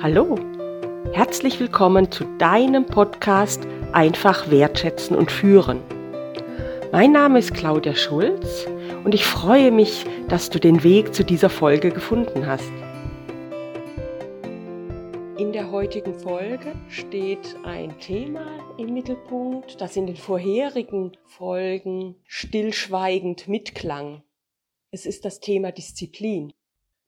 Hallo, herzlich willkommen zu deinem Podcast Einfach wertschätzen und führen. Mein Name ist Claudia Schulz und ich freue mich, dass du den Weg zu dieser Folge gefunden hast. In der heutigen Folge steht ein Thema im Mittelpunkt, das in den vorherigen Folgen stillschweigend mitklang. Es ist das Thema Disziplin.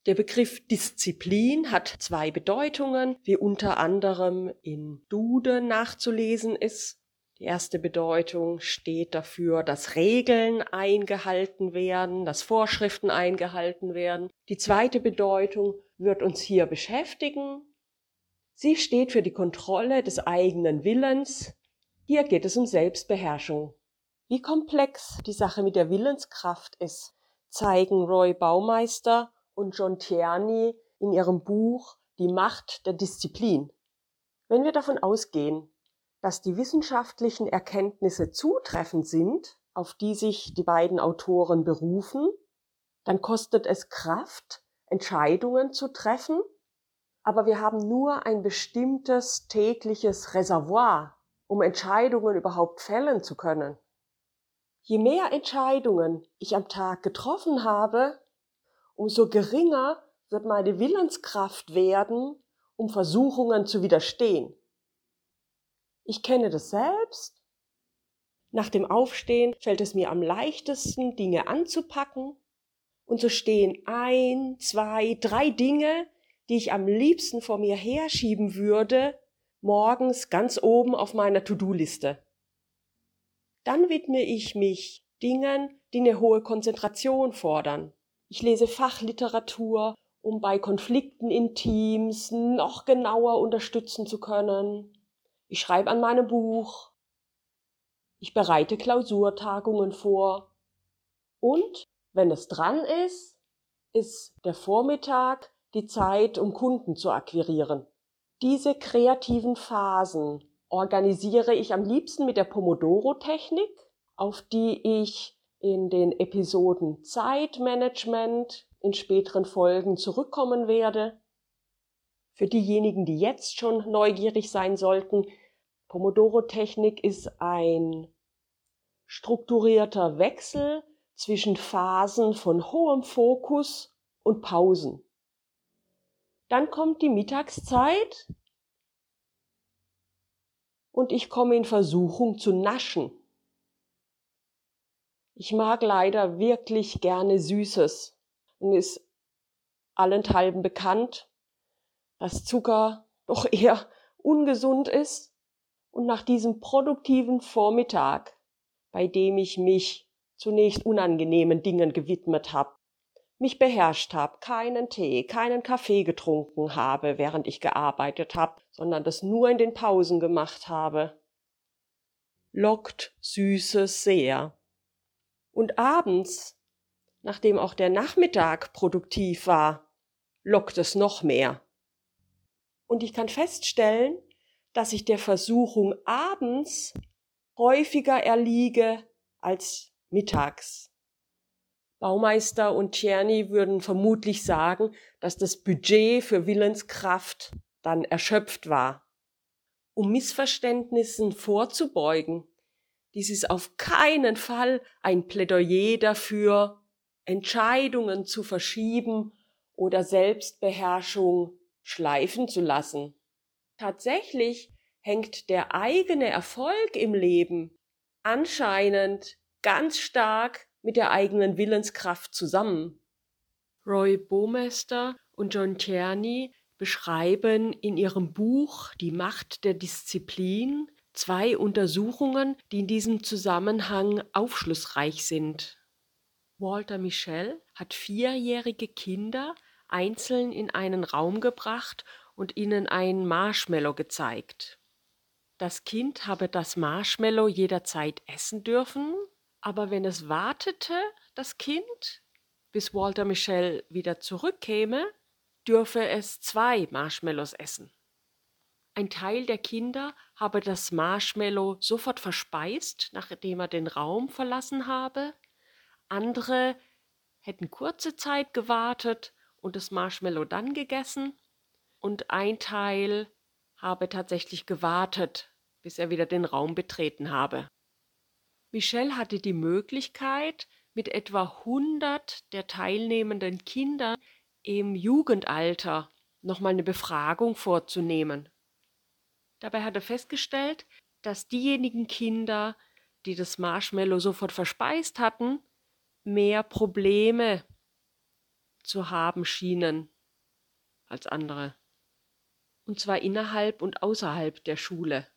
Der Begriff Disziplin hat zwei Bedeutungen, wie unter anderem in Duden nachzulesen ist. Die erste Bedeutung steht dafür, dass Regeln eingehalten werden, dass Vorschriften eingehalten werden. Die zweite Bedeutung wird uns hier beschäftigen. Sie steht für die Kontrolle des eigenen Willens. Hier geht es um Selbstbeherrschung. Wie komplex die Sache mit der Willenskraft ist, zeigen Roy Baumeister und John Tierney in ihrem Buch Die Macht der Disziplin. Wenn wir davon ausgehen, dass die wissenschaftlichen Erkenntnisse zutreffend sind, auf die sich die beiden Autoren berufen, dann kostet es Kraft, Entscheidungen zu treffen, aber wir haben nur ein bestimmtes tägliches Reservoir, um Entscheidungen überhaupt fällen zu können. Je mehr Entscheidungen ich am Tag getroffen habe, umso geringer wird meine Willenskraft werden, um Versuchungen zu widerstehen. Ich kenne das selbst. Nach dem Aufstehen fällt es mir am leichtesten, Dinge anzupacken. Und so stehen ein, zwei, drei Dinge, die ich am liebsten vor mir herschieben würde, morgens ganz oben auf meiner To-Do-Liste. Dann widme ich mich Dingen, die eine hohe Konzentration fordern. Ich lese Fachliteratur, um bei Konflikten in Teams noch genauer unterstützen zu können. Ich schreibe an meinem Buch. Ich bereite Klausurtagungen vor. Und wenn es dran ist, ist der Vormittag die Zeit, um Kunden zu akquirieren. Diese kreativen Phasen organisiere ich am liebsten mit der Pomodoro-Technik, auf die ich in den Episoden Zeitmanagement in späteren Folgen zurückkommen werde. Für diejenigen, die jetzt schon neugierig sein sollten, Pomodoro-Technik ist ein strukturierter Wechsel zwischen Phasen von hohem Fokus und Pausen. Dann kommt die Mittagszeit und ich komme in Versuchung zu naschen. Ich mag leider wirklich gerne Süßes und ist allenthalben bekannt, dass Zucker doch eher ungesund ist. Und nach diesem produktiven Vormittag, bei dem ich mich zunächst unangenehmen Dingen gewidmet habe, mich beherrscht habe, keinen Tee, keinen Kaffee getrunken habe, während ich gearbeitet habe, sondern das nur in den Pausen gemacht habe, lockt Süßes sehr. Und abends, nachdem auch der Nachmittag produktiv war, lockt es noch mehr. Und ich kann feststellen, dass ich der Versuchung abends häufiger erliege als mittags. Baumeister und Tierney würden vermutlich sagen, dass das Budget für Willenskraft dann erschöpft war. Um Missverständnissen vorzubeugen, dies ist auf keinen Fall ein Plädoyer dafür, Entscheidungen zu verschieben oder Selbstbeherrschung schleifen zu lassen. Tatsächlich hängt der eigene Erfolg im Leben anscheinend ganz stark mit der eigenen Willenskraft zusammen. Roy Baumeister und John Tierney beschreiben in ihrem Buch Die Macht der Disziplin zwei Untersuchungen, die in diesem Zusammenhang aufschlussreich sind. Walter Michel hat vierjährige Kinder einzeln in einen Raum gebracht und ihnen ein Marshmallow gezeigt. Das Kind habe das Marshmallow jederzeit essen dürfen, aber wenn es wartete, das Kind, bis Walter Michel wieder zurückkäme, dürfe es zwei Marshmallows essen. Ein Teil der Kinder habe das Marshmallow sofort verspeist, nachdem er den Raum verlassen habe. Andere hätten kurze Zeit gewartet und das Marshmallow dann gegessen. und ein Teil habe tatsächlich gewartet, bis er wieder den Raum betreten habe. Michelle hatte die Möglichkeit, mit etwa 100 der teilnehmenden Kinder im Jugendalter nochmal eine Befragung vorzunehmen. Dabei hat er festgestellt, dass diejenigen Kinder, die das Marshmallow sofort verspeist hatten, mehr Probleme zu haben schienen als andere. Und zwar innerhalb und außerhalb der Schule.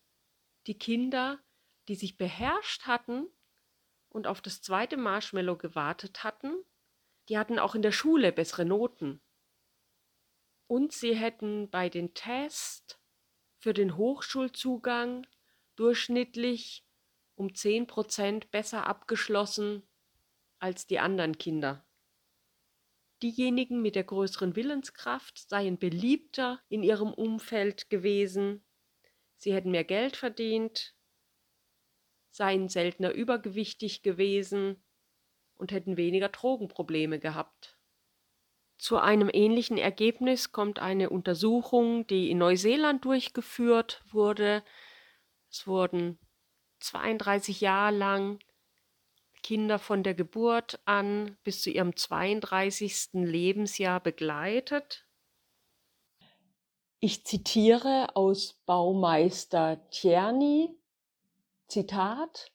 Die Kinder, die sich beherrscht hatten und auf das zweite Marshmallow gewartet hatten, die hatten auch in der Schule bessere Noten. Und sie hätten bei den Tests für den Hochschulzugang durchschnittlich um 10 Prozent besser abgeschlossen als die anderen Kinder. Diejenigen mit der größeren Willenskraft seien beliebter in ihrem Umfeld gewesen, sie hätten mehr Geld verdient, seien seltener übergewichtig gewesen und hätten weniger Drogenprobleme gehabt. Zu einem ähnlichen Ergebnis kommt eine Untersuchung, die in Neuseeland durchgeführt wurde. Es wurden 32 Jahre lang Kinder von der Geburt an bis zu ihrem 32. Lebensjahr begleitet. Ich zitiere aus Baumeister Tjerny, Zitat,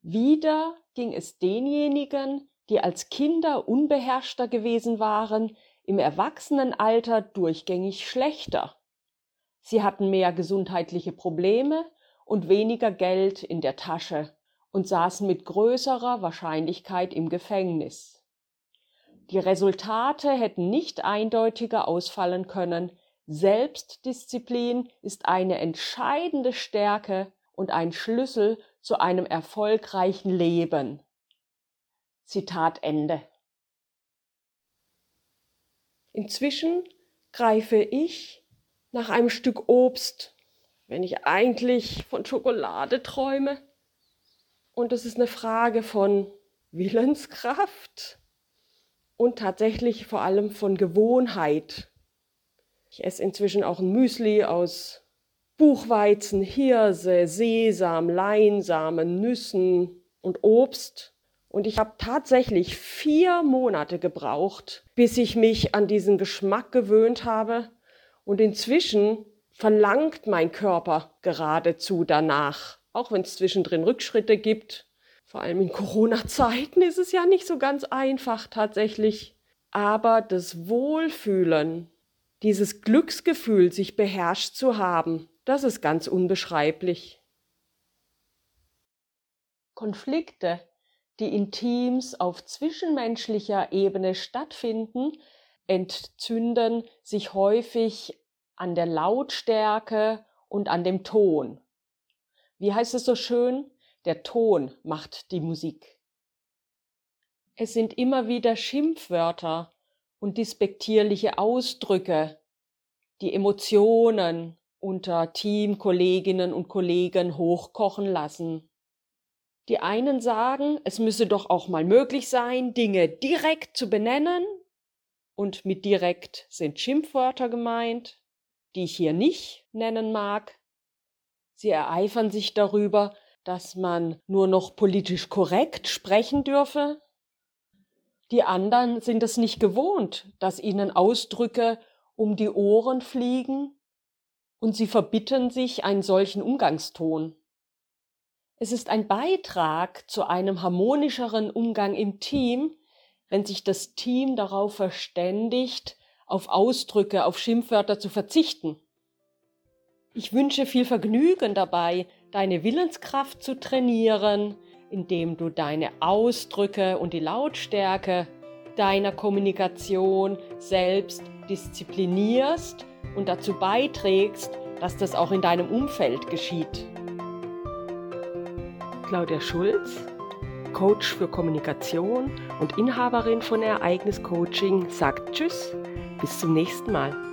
Wieder ging es denjenigen, die als Kinder unbeherrschter gewesen waren, im Erwachsenenalter durchgängig schlechter. Sie hatten mehr gesundheitliche Probleme und weniger Geld in der Tasche und saßen mit größerer Wahrscheinlichkeit im Gefängnis. Die Resultate hätten nicht eindeutiger ausfallen können. Selbstdisziplin ist eine entscheidende Stärke und ein Schlüssel zu einem erfolgreichen Leben. Zitat Ende. Inzwischen greife ich nach einem Stück Obst, wenn ich eigentlich von Schokolade träume. Und es ist eine Frage von Willenskraft und tatsächlich vor allem von Gewohnheit. Ich esse inzwischen auch ein Müsli aus Buchweizen, Hirse, Sesam, Leinsamen, Nüssen und Obst. Und ich habe tatsächlich vier Monate gebraucht, bis ich mich an diesen Geschmack gewöhnt habe. Und inzwischen verlangt mein Körper geradezu danach auch wenn es zwischendrin Rückschritte gibt. Vor allem in Corona-Zeiten ist es ja nicht so ganz einfach tatsächlich. Aber das Wohlfühlen, dieses Glücksgefühl, sich beherrscht zu haben, das ist ganz unbeschreiblich. Konflikte, die in Teams auf zwischenmenschlicher Ebene stattfinden, entzünden sich häufig an der Lautstärke und an dem Ton. Wie heißt es so schön? Der Ton macht die Musik. Es sind immer wieder Schimpfwörter und dispektierliche Ausdrücke, die Emotionen unter Teamkolleginnen und Kollegen hochkochen lassen. Die einen sagen, es müsse doch auch mal möglich sein, Dinge direkt zu benennen, und mit direkt sind Schimpfwörter gemeint, die ich hier nicht nennen mag. Sie ereifern sich darüber, dass man nur noch politisch korrekt sprechen dürfe. Die anderen sind es nicht gewohnt, dass ihnen Ausdrücke um die Ohren fliegen, und sie verbitten sich einen solchen Umgangston. Es ist ein Beitrag zu einem harmonischeren Umgang im Team, wenn sich das Team darauf verständigt, auf Ausdrücke, auf Schimpfwörter zu verzichten. Ich wünsche viel Vergnügen dabei, deine Willenskraft zu trainieren, indem du deine Ausdrücke und die Lautstärke deiner Kommunikation selbst disziplinierst und dazu beiträgst, dass das auch in deinem Umfeld geschieht. Claudia Schulz, Coach für Kommunikation und Inhaberin von Ereignis Coaching, sagt Tschüss, bis zum nächsten Mal.